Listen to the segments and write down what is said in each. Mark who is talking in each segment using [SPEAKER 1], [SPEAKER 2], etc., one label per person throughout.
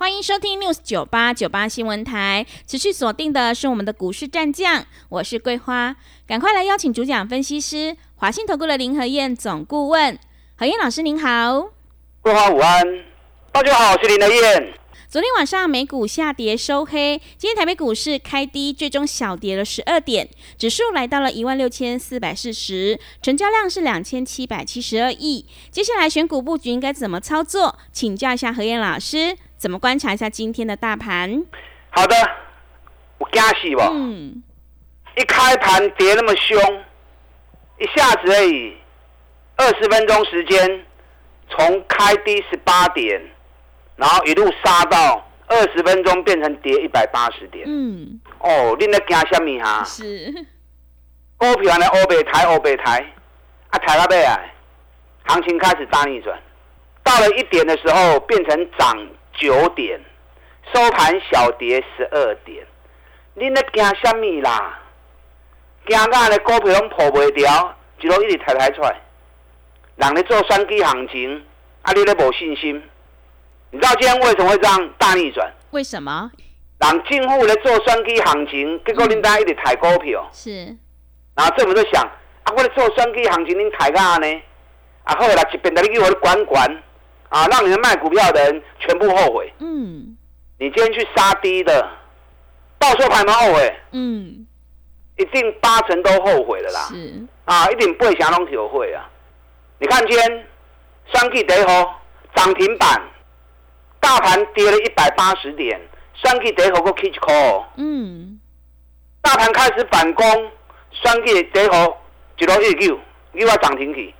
[SPEAKER 1] 欢迎收听 News 九八九八新闻台，持续锁定的是我们的股市战将，我是桂花，赶快来邀请主讲分析师华信投顾的林和燕总顾问，何燕老师您好，
[SPEAKER 2] 桂花午安，大家好，我是林和燕。
[SPEAKER 1] 昨天晚上美股下跌收黑，今天台北股市开低，最终小跌了十二点，指数来到了一万六千四百四十，成交量是两千七百七十二亿。接下来选股布局应该怎么操作？请教一下何燕老师。怎么观察一下今天的大盘？
[SPEAKER 2] 好的，我惊喜不？嗯，一开盘跌那么凶，一下子而已，二十分钟时间，从开低十八点，然后一路杀到二十分钟变成跌一百八十点。嗯，哦，你在惊什么哈？
[SPEAKER 1] 是
[SPEAKER 2] 股票呢？欧北台，欧北台，啊，抬到尾啊，行情开始大逆转，到了一点的时候变成涨。九点收盘小跌十二点，你咧惊什么啦？惊到咧股票拢破袂掉，一路一直抬抬出来。人咧做双击行情，啊，你咧无信心？你知道今天为什么会这样大逆转？
[SPEAKER 1] 为什么？
[SPEAKER 2] 人进户咧做双击行情，结果恁家一直抬股票。
[SPEAKER 1] 是。
[SPEAKER 2] 然后政府就想，啊，我咧做双击行情，恁抬干呢？啊，后来一边在你叫我管管。啊！让你们卖股票的人全部后悔。嗯，你今天去杀低的，到时候还蛮后悔。嗯，一定八成都后悔了啦。
[SPEAKER 1] 是
[SPEAKER 2] 啊，一定不会想拢体会啊。你看今天双 K 得好涨停板，大盘跌了一百八十点，双 K 得好个 K call。嗯，大盘开始反攻，双 K 得好一路一九又要涨停去，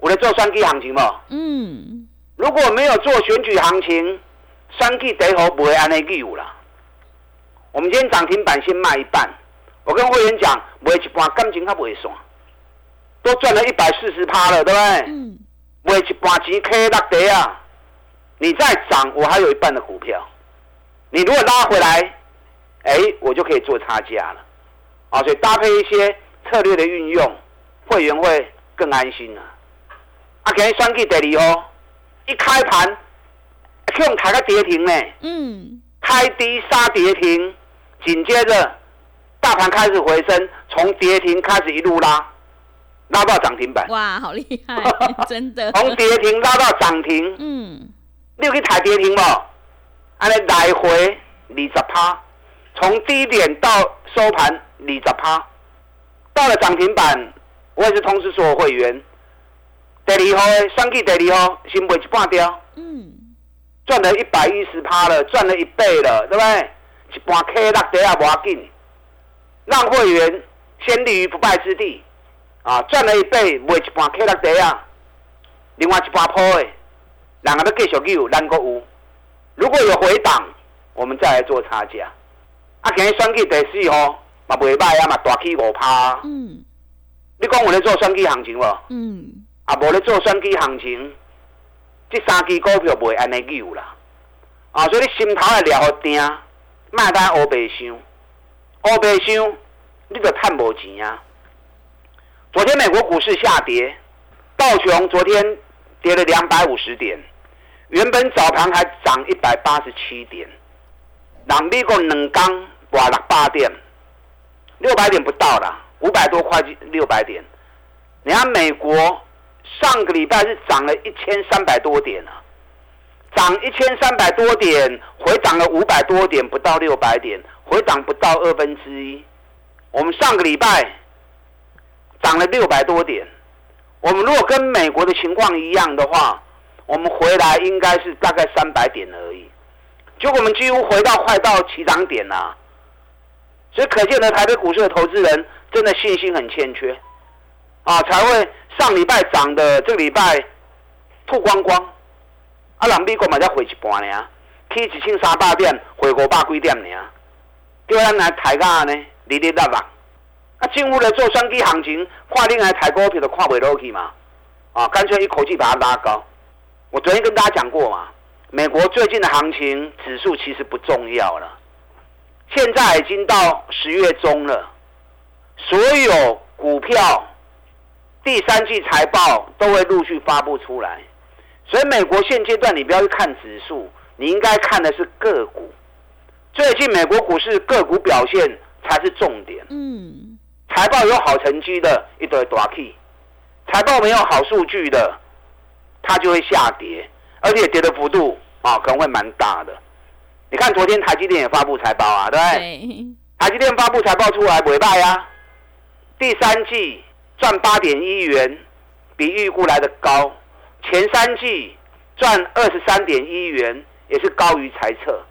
[SPEAKER 2] 我在做双 K 行情嘛。嗯。如果没有做选举行情，三 G 得好不会安内有了。我们今天涨停板先卖一半，我跟会员讲，卖一半感情他不会算，都赚了一百四十趴了，对不对？嗯。卖一半钱 K 落地啊！你再涨，我还有一半的股票。你如果拉回来，哎，我就可以做差价了。啊，所以搭配一些策略的运用，会员会更安心了。啊，今天三 K 得利哦。一开盘，用抬个跌停呢。嗯。开低杀跌停，紧接着大盘开始回升，从跌停开始一路拉，拉到涨停板。
[SPEAKER 1] 哇，好厉害，真的。
[SPEAKER 2] 从跌停拉到涨停。嗯。你有去抬跌停不？安尼来回二十趴，从低点到收盘二十趴，到了涨停板，我也是通知所有会员。第二号的上季第二号先卖一半掉，嗯，赚了一百一十趴了，赚了一倍了，对不对？一半 K 落地也无要紧，让会员先立于不败之地，啊，赚了一倍卖一半 K 落地啊，另外一半破的，两个都继续有，咱个有，如果有回档，我们再来做差价。啊，今日双季第四号嘛袂歹啊，嘛大起五趴，嗯，你讲我咧做双季行情无？嗯。啊，无咧做双机行情，这三支股票袂安尼有啦。啊，所以你心头也了定，卖单乌白想，乌白想，你就赚无钱啊。昨天美国股市下跌，道琼昨天跌了两百五十点，原本早盘还涨一百八十七点，人美国两刚跌六百点，六百点不到啦，五百多块六百点。你看美国。上个礼拜是涨了一千三百多点啊，涨一千三百多点，回涨了五百多点，不到六百点，回涨不到二分之一。我们上个礼拜涨了六百多点，我们如果跟美国的情况一样的话，我们回来应该是大概三百点而已。结果我们几乎回到快到起涨点了，所以可见的台北股市的投资人真的信心很欠缺啊，才会。上礼拜涨的，这个礼拜吐光光，啊，人美国嘛才回一半呢，去一千三百点，回五百几点呢，叫咱来抬价呢，哩哩啦啦，啊，进屋的做双低行情，跨另外抬股票都跨尾 low 嘛，啊，干脆一口气把它拉高。我昨天跟大家讲过嘛，美国最近的行情指数其实不重要了。现在已经到十月中了，所有股票第三季财报都会陆续发布出来，所以美国现阶段你不要去看指数，你应该看的是个股。最近美国股市个股表现才是重点。嗯，财报有好成绩的一堆大 K，财报没有好数据的，它就会下跌，而且跌的幅度啊可能会蛮大的。你看昨天台积电也发布财报啊，对不对？台积电发布财报出来尾败啊，第三季赚八点一元，比预估来的高，前三季赚二十三点一元，也是高于猜测。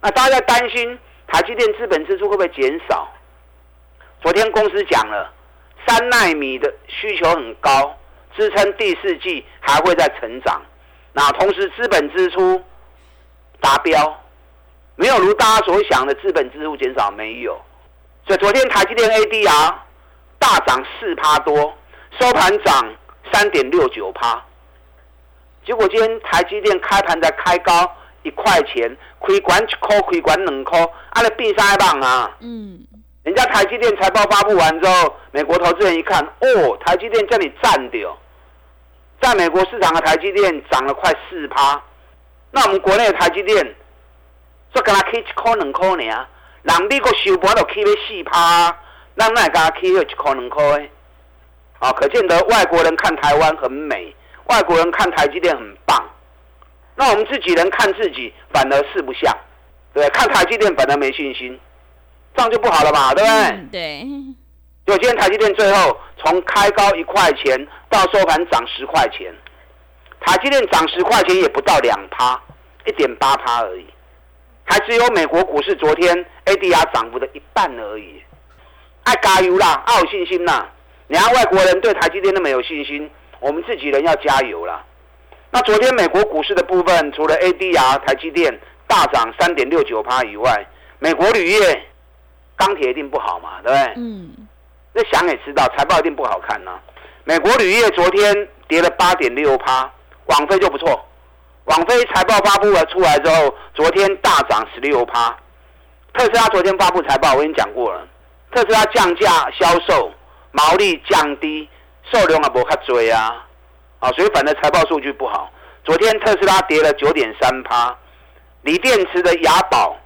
[SPEAKER 2] 那大家在担心台积电资本支出会不会减少？昨天公司讲了，三纳米的需求很高，支撑第四季还会再成长。那同时资本支出达标，没有如大家所想的资本支出减少，没有。所以昨天台积电 ADR 大涨四趴多，收盘涨三点六九趴。结果今天台积电开盘才开高。一块钱，亏管一块，亏管两块，啊，你变三棒啊！嗯，人家台积电财报发布完之后，美国投资人一看，哦，台积电叫你占掉，在美国市场的台积电涨了快四趴，那我们国内的台积电，说跟他开一块两块呢，人美国收盘都开了四趴，那那跟他开了一块两块，啊，可见得外国人看台湾很美，外国人看台积电很棒。那我们自己人看自己，反而四不像，对看台积电反而没信心，这样就不好了嘛，对不对？
[SPEAKER 1] 对。
[SPEAKER 2] 就今天台积电最后从开高一块钱到收盘涨十块钱，台积电涨十块钱也不到两趴，一点八趴而已，还只有美国股市昨天 ADR 涨幅的一半而已。爱加油啦，爱有信心啦！你看外国人对台积电那么有信心，我们自己人要加油啦。那昨天美国股市的部分，除了 ADR 台积电大涨三点六九趴以外，美国铝业、钢铁一定不好嘛，对不对？嗯。那想也知道，财报一定不好看呢。美国铝业昨天跌了八点六趴，网飞就不错。网飞财报发布了出来之后，昨天大涨十六趴。特斯拉昨天发布财报，我跟你讲过了，特斯拉降价销售，毛利降低，售量也无卡追啊。啊，所以反的财报数据不好。昨天特斯拉跌了九点三趴，锂电池的雅宝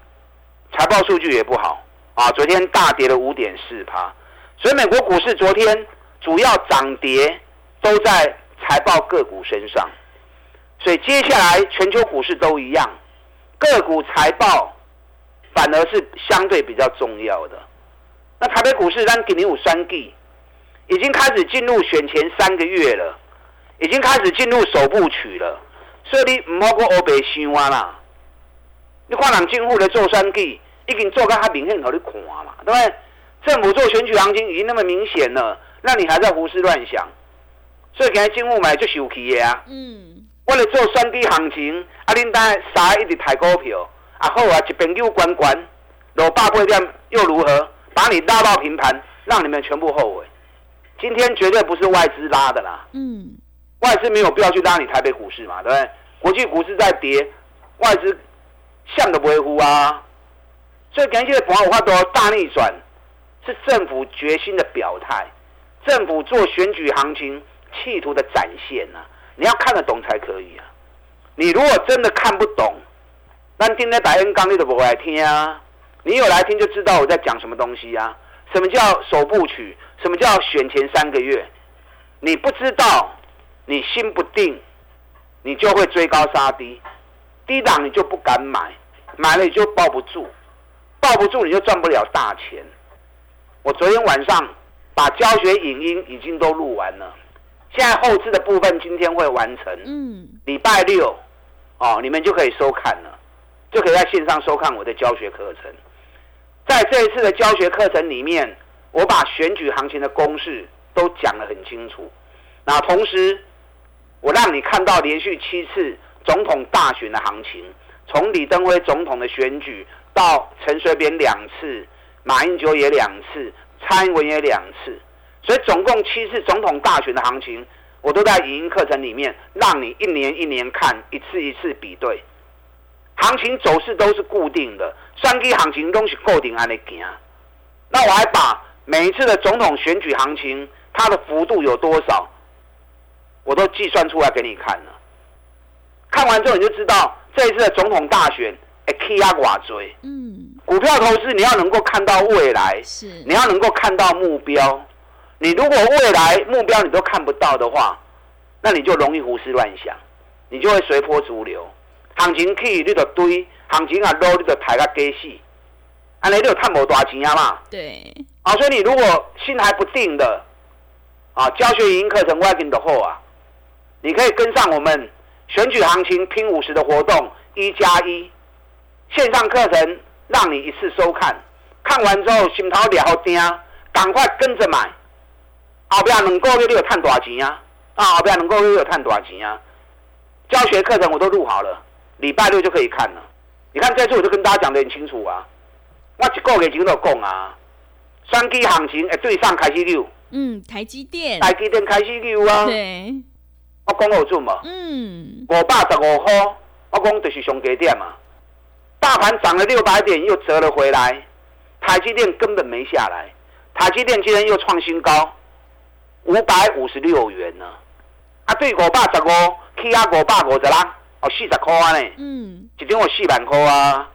[SPEAKER 2] 财报数据也不好啊，昨天大跌了五点四趴。所以美国股市昨天主要涨跌都在财报个股身上，所以接下来全球股市都一样，个股财报反而是相对比较重要的。那台北股市让给你五三 G，已经开始进入选前三个月了。已经开始进入首部曲了，所以你唔好过欧白想啊啦！你看人政府的做三 G，已经做到较明显，互你看嘛，对不对？政府做选举行情已经那么明显了，那你还在胡思乱想？所以今日政府买就受气的啊！嗯，我来做三 D 行情，啊，恁单三一直抬股票，啊好啊，一边又关关，落百八点又如何？把你拉到平盘，让你们全部后悔。今天绝对不是外资拉的啦！嗯。外资没有必要去拉你台北股市嘛，对不对？国际股市在跌，外资向都不会呼啊。所以感谢博华多大逆转，是政府决心的表态，政府做选举行情企图的展现呐。你要看得懂才可以啊。你如果真的看不懂，那今天打恩刚你都不会来听啊。你有来听就知道我在讲什么东西啊。什么叫首部曲？什么叫选前三个月？你不知道。你心不定，你就会追高杀低，低档你就不敢买，买了你就抱不住，抱不住你就赚不了大钱。我昨天晚上把教学影音已经都录完了，现在后置的部分今天会完成。嗯，礼拜六哦，你们就可以收看了，就可以在线上收看我的教学课程。在这一次的教学课程里面，我把选举行情的公式都讲得很清楚，那同时。我让你看到连续七次总统大选的行情，从李登辉总统的选举到陈水扁两次，马英九也两次，蔡英文也两次，所以总共七次总统大选的行情，我都在影音课程里面让你一年一年看，一次一次比对，行情走势都是固定的，三 K 行情都是固定安尼行。那我还把每一次的总统选举行情，它的幅度有多少，我都计算出来给你看了。看完之后你就知道这一次的总统大选，哎，K 压寡追。嗯。股票投资你要能够看到未来，
[SPEAKER 1] 是。
[SPEAKER 2] 你要能够看到目标。你如果未来目标你都看不到的话，那你就容易胡思乱想，你就会随波逐流。行情起你就堆，行情啊 low 你就抬个低死。安尼你就赚无大钱啊嘛。
[SPEAKER 1] 对。
[SPEAKER 2] 啊，所以你如果心还不定的，啊，教学营课程 working 的后啊，你可以跟上我们。选举行情拼五十的活动一加一线上课程，让你一次收看，看完之后心头了定，赶快跟着买。后边两个月你有赚多少钱啊？啊，后边两个月有赚多少钱啊？教学课程我都录好了，礼拜六就可以看了。你看这次我就跟大家讲的很清楚啊，我一个月前都讲啊，三 G 行情诶对上开始溜。
[SPEAKER 1] 嗯，台积电。
[SPEAKER 2] 台积电开始溜啊。
[SPEAKER 1] 对。
[SPEAKER 2] 我讲好准嘛，嗯，五百十五块，我讲就是上低点嘛。大盘涨了六百点，又折了回来，台积电根本没下来。台积电今天又创新高，五百五十六元呢。啊，对，五百十五，起啊五百五十啦，哦，四十块呢。嗯，一张有四万块啊。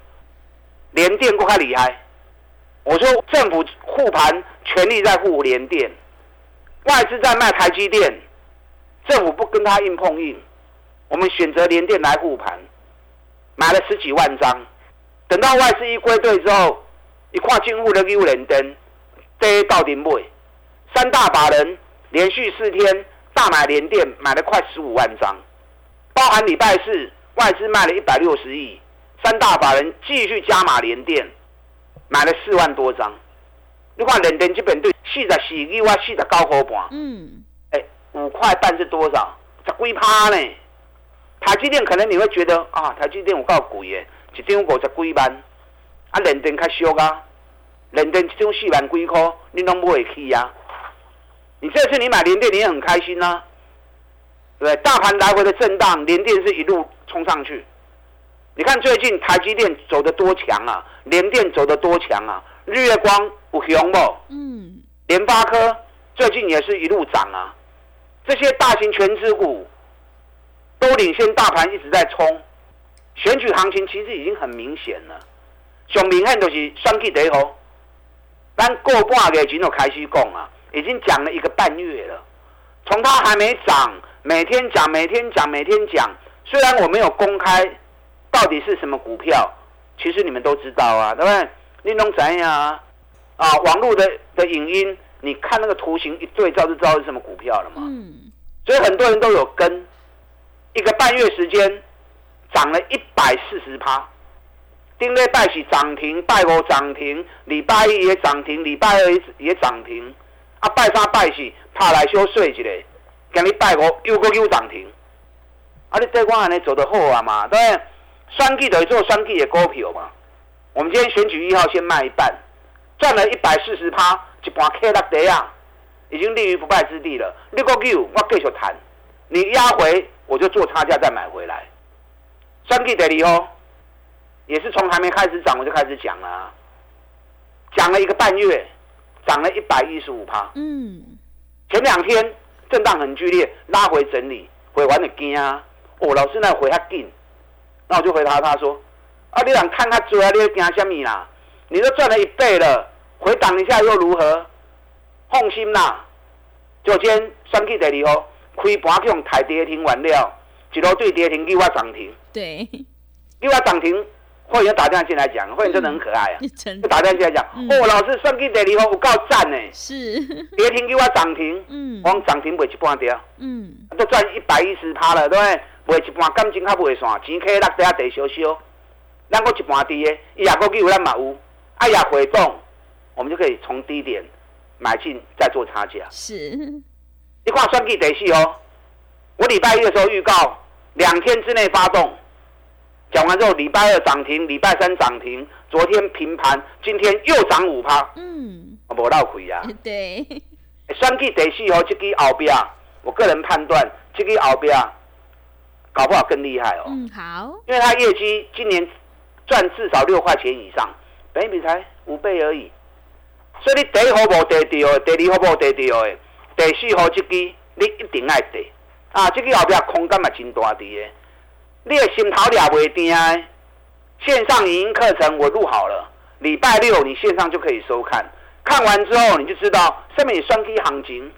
[SPEAKER 2] 联电更加厉害，我说政府护盘，全力在护联电，外资在卖台积电。政府不跟他硬碰硬，我们选择联电来护盘，买了十几万张。等到外资一归队之后，一跨进户的六连灯，跌到顶尾。三大把人连续四天大买联电，买了快十五万张，包含礼拜四外资卖了一百六十亿，三大法人继续加码连电，买了四万多张。你看联电基本对四十四亿外四十九块半。嗯。哎五块半是多少？十几趴呢？台积电可能你会觉得啊，台积电有够贵耶，一张五十几万，啊，联电较俗啊，联电一张四万几块，你拢买会起啊？你这次你买联电，你也很开心呐，对不对？大盘来回的震荡，联电是一路冲上去。你看最近台积电走的多强啊，联电走的多强啊，日月光有熊不？嗯，联发科最近也是一路涨啊。这些大型全资股都领先大盘一直在冲，选举行情其实已经很明显了。上明显就是双气得好，但过半个月就开始讲啊，已经讲了一个半月了。从它还没涨，每天讲，每天讲，每天讲。虽然我没有公开到底是什么股票，其实你们都知道啊，对不对？你弄怎样啊？啊，网络的的影音。你看那个图形一对照就知道是什么股票了嘛？嗯，所以很多人都有跟，一个半月时间涨了一百四十趴，丁瑞拜喜涨停，拜五涨停，礼拜一也涨停，礼拜二也涨停，啊拜三拜四怕来休睡一下，今日拜五又个又涨停，啊你对我安尼做得好啊嘛？对，双季等于做双季的股票嘛。我们今天选举一号先卖一半，赚了一百四十趴。一盘 K 六底啊，已经立于不败之地了。六个 Q 我继续谈，你压回我就做差价再买回来。三 G 得利哦，也是从还没开始涨我就开始讲了，讲了一个半月，涨了一百一十五趴。嗯，前两天震荡很剧烈，拉回整理，回完的惊啊！哦，老师那回他劲，那我就回答他说：啊，你想看他追啊？你要惊什么啦？你都赚了一倍了。回档一下又如何？放心啦，就今天三 K 第二号开盘去用台跌停完了，一路对跌停，又我涨停。
[SPEAKER 1] 对，
[SPEAKER 2] 又我涨停，会员打电话进来讲，会员真的很可爱啊。就打电话进来讲，哦，老师算计第二号有够赞呢。
[SPEAKER 1] 是。
[SPEAKER 2] 跌停给我涨停，嗯，我涨停卖一半掉，嗯，都赚一百一十趴了，对不对？卖一半感情较卖散，钱可以落底下地小小，咱个一半低的，伊也个有咱嘛有，哎呀回动。我们就可以从低点买进，再做差价。
[SPEAKER 1] 是，
[SPEAKER 2] 一块双 K 得戏哦。我礼拜一的时候预告，两天之内发动。讲完之后，礼拜二涨停，礼拜三涨停，昨天平盘，今天又涨五趴。嗯，无闹亏啊。
[SPEAKER 1] 对。
[SPEAKER 2] 算计第四号这支后边，我个人判断这支后边搞不好更厉害哦。
[SPEAKER 1] 嗯，好。
[SPEAKER 2] 因为它业绩今年赚至少六块钱以上，本比才五倍而已。所以你第一号无得掉，第二号无得掉的，第四号这支你一定爱得。啊，这支后边空间嘛真大滴的。你的心头俩袂定啊！线上影音课程我录好了，礼拜六你线上就可以收看。看完之后你就知道上面双 K 行情，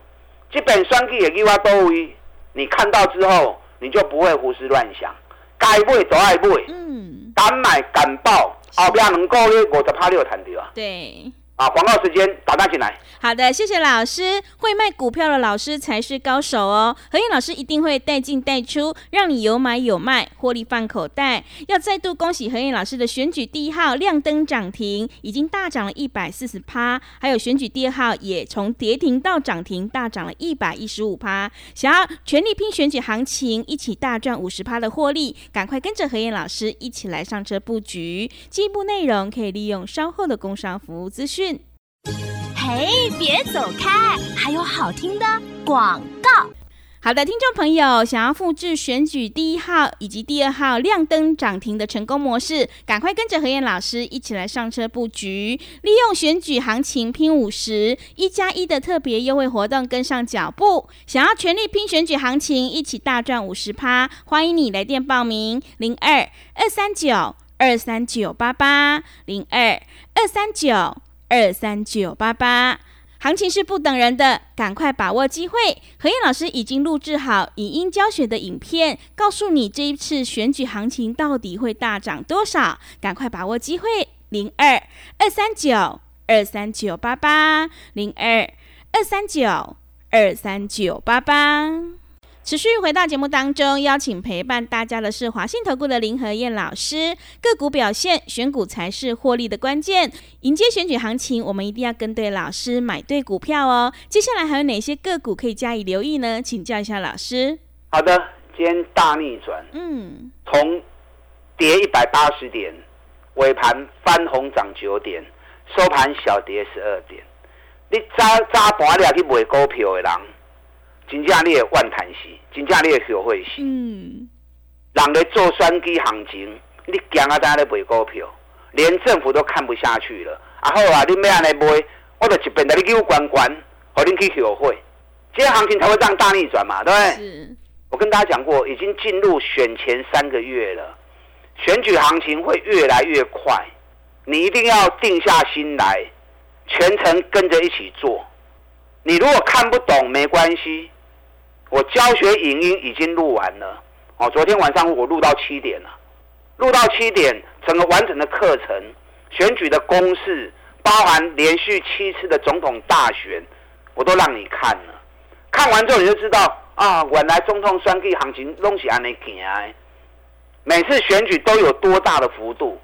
[SPEAKER 2] 基本双 K 也给我多位。你看到之后，你就不会胡思乱想，该买都爱买，嗯，敢买敢报，后边能够咧五十趴六弹掉啊。
[SPEAKER 1] 对。
[SPEAKER 2] 啊，广告时间打单进来。
[SPEAKER 1] 好的，谢谢老师。会卖股票的老师才是高手哦。何燕老师一定会带进带出，让你有买有卖，获利放口袋。要再度恭喜何燕老师的选举第一号亮灯涨停，已经大涨了一百四十趴。还有选举第二号也从跌停到涨停，大涨了一百一十五趴。想要全力拼选举行情，一起大赚五十趴的获利，赶快跟着何燕老师一起来上车布局。进一步内容可以利用稍后的工商服务资讯。
[SPEAKER 3] 嘿，别走开！还有好听的广告。
[SPEAKER 1] 好的，听众朋友，想要复制选举第一号以及第二号亮灯涨停的成功模式，赶快跟着何燕老师一起来上车布局，利用选举行情拼五十一加一的特别优惠活动，跟上脚步。想要全力拼选举行情，一起大赚五十趴，欢迎你来电报名：零二二三九二三九八八零二二三九。二三九八八，行情是不等人的，赶快把握机会。何燕老师已经录制好影音教学的影片，告诉你这一次选举行情到底会大涨多少，赶快把握机会。零二二三九二三九八八，零二二三九二三九八八。持续回到节目当中，邀请陪伴大家的是华信投顾的林和燕老师。个股表现，选股才是获利的关键。迎接选举行情，我们一定要跟对老师，买对股票哦。接下来还有哪些个股可以加以留意呢？请教一下老师。
[SPEAKER 2] 好的，今天大逆转，嗯，从跌一百八十点，尾盘翻红涨九点，收盘小跌十二点。你早早盘了去买股票的人。真正你的万叹息，真正你的学会是。嗯。人咧做选机行情，你惊啊在咧卖股票，连政府都看不下去了。啊好啊，你要安尼卖，我就一边带你去关关，和你去学会。这个行情才会这样大逆转嘛，对不对？是。我跟大家讲过，已经进入选前三个月了，选举行情会越来越快，你一定要定下心来，全程跟着一起做。你如果看不懂，没关系。我教学影音已经录完了，哦，昨天晚上我录到七点了，录到七点，整个完整的课程，选举的公式，包含连续七次的总统大选，我都让你看了。看完之后你就知道啊，原来总统选举行情拢是安尼行的，每次选举都有多大的幅度，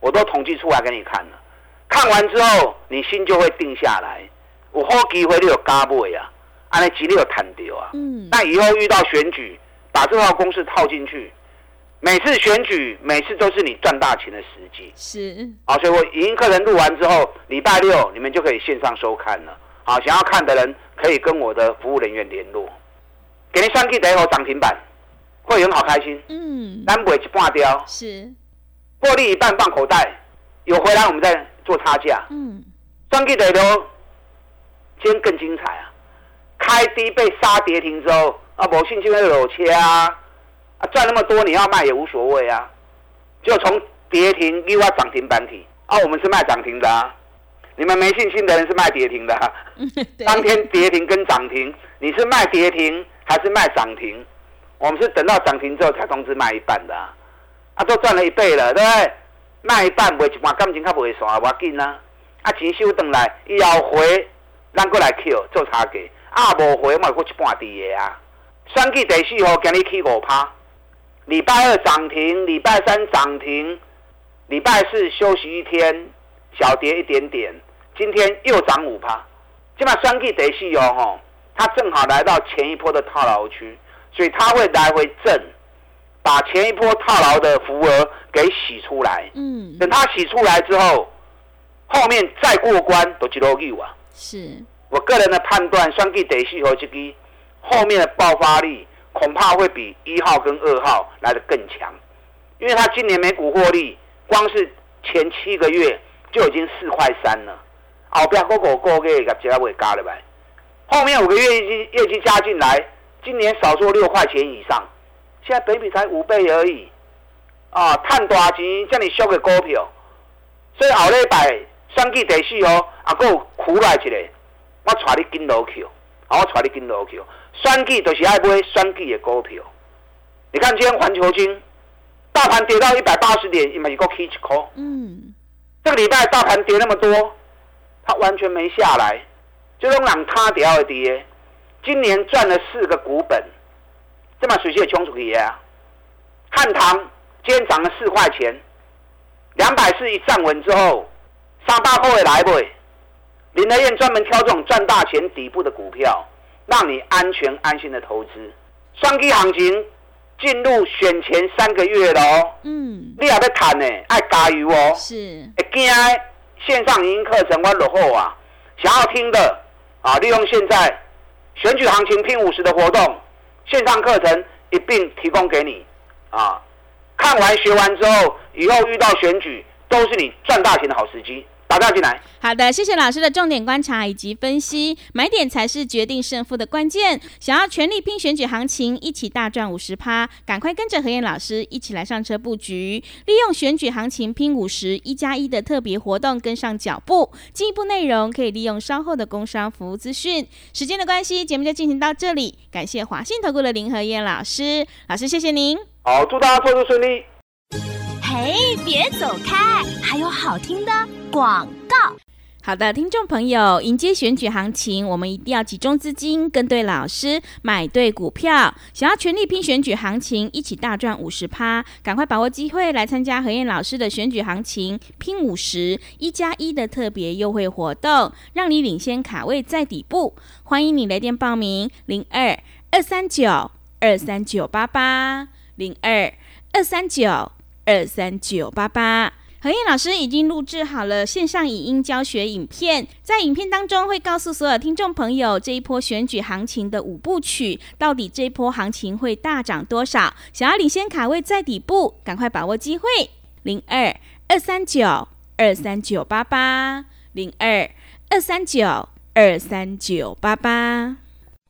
[SPEAKER 2] 我都统计出来给你看了。看完之后，你心就会定下来，有好机会你就加买啊。安尼吉利有谈掉啊，嗯，那以后遇到选举，把这套公式套进去，每次选举，每次都是你赚大钱的时机。
[SPEAKER 1] 是，
[SPEAKER 2] 好，所以我语音课程录完之后，礼拜六你们就可以线上收看了。好，想要看的人可以跟我的服务人员联络，给你上 K 第一号涨停板，会员好开心。嗯，单尾一半掉，
[SPEAKER 1] 是，
[SPEAKER 2] 获利一半放口袋，有回来我们再做差价。嗯，上 K 第一号，今天更精彩啊！开低被杀跌停之后，啊，某信就会有切啊，啊，赚那么多你要卖也无所谓啊，就从跌停又要涨停板体啊，我们是卖涨停的啊，你们没信心的人是卖跌停的，当天跌停跟涨停，你是卖跌停还是卖涨停？我们是等到涨停之后才通知卖一半的，啊，都赚了一倍了，对不对？卖一半卖一半，感情较不会算，我紧啊，啊，钱收回来，以后回咱过来 Q 做差价。啊，无回嘛，过一半滴的啊！选举第四号今日起五趴，礼拜二涨停，礼拜三涨停，礼拜四休息一天，小跌一点点，今天又涨五趴。今嘛选举第四号吼，它正好来到前一波的套牢区，所以它会来回震，把前一波套牢的浮额给洗出来。嗯，等它洗出来之后，后面再过关都一路有啊。
[SPEAKER 1] 是
[SPEAKER 2] 我个人的判断，双 G 第四和这个后面的爆发力恐怕会比一号跟二号来的更强，因为它今年每股获利光是前七个月就已经四块三了，后边个个个月个加会加了呗，后面五个月业绩业绩加进来，今年少说六块钱以上，现在北比才五倍而已，啊，赚大钱叫你收个股票，所以后礼拜双 G 第四哦，啊，有苦来一个，我带你跟落去，啊，我带你跟落去，双 G 就是爱买双 G 的股票，你看今天环球金。大盘跌到一百八十点，一一个 K 一口。嗯，这个礼拜大盘跌那么多，它完全没下来，就用让它跌而跌。今年赚了四个股本，这么水泄冲出去啊！汉唐今天涨了四块钱，两百四一站稳之后，三大后也来不？林德燕专门挑这种赚大钱底部的股票，让你安全安心的投资。双基行情。进入选前三个月了哦，嗯，你也要谈呢，爱加油哦，
[SPEAKER 1] 是，
[SPEAKER 2] 会惊线上语音课程我落后啊，想要听的啊，利用现在选举行情拼五十的活动，线上课程一并提供给你啊，看完学完之后，以后遇到选举都是你赚大钱的好时机。打大进来。
[SPEAKER 1] 好的，谢谢老师的重点观察以及分析。买点才是决定胜负的关键。想要全力拼选举行情，一起大赚五十趴，赶快跟着何燕老师一起来上车布局，利用选举行情拼五十一加一的特别活动，跟上脚步。进一步内容可以利用稍后的工商服务资讯。时间的关系，节目就进行到这里。感谢华信投顾的林何燕老师，老师谢谢您。
[SPEAKER 2] 好，祝大家操作顺利。
[SPEAKER 3] 哎，别走开，还有好听的。广告，
[SPEAKER 1] 好的，听众朋友，迎接选举行情，我们一定要集中资金，跟对老师，买对股票。想要全力拼选举行情，一起大赚五十趴，赶快把握机会来参加何燕老师的选举行情拼五十一加一的特别优惠活动，让你领先卡位在底部。欢迎你来电报名：零二二三九二三九八八零二二三九二三九八八。何燕老师已经录制好了线上影音教学影片，在影片当中会告诉所有听众朋友这一波选举行情的五部曲，到底这一波行情会大涨多少？想要领先卡位在底部，赶快把握机会！零二二三九二三九八八零二二三九二三九八八。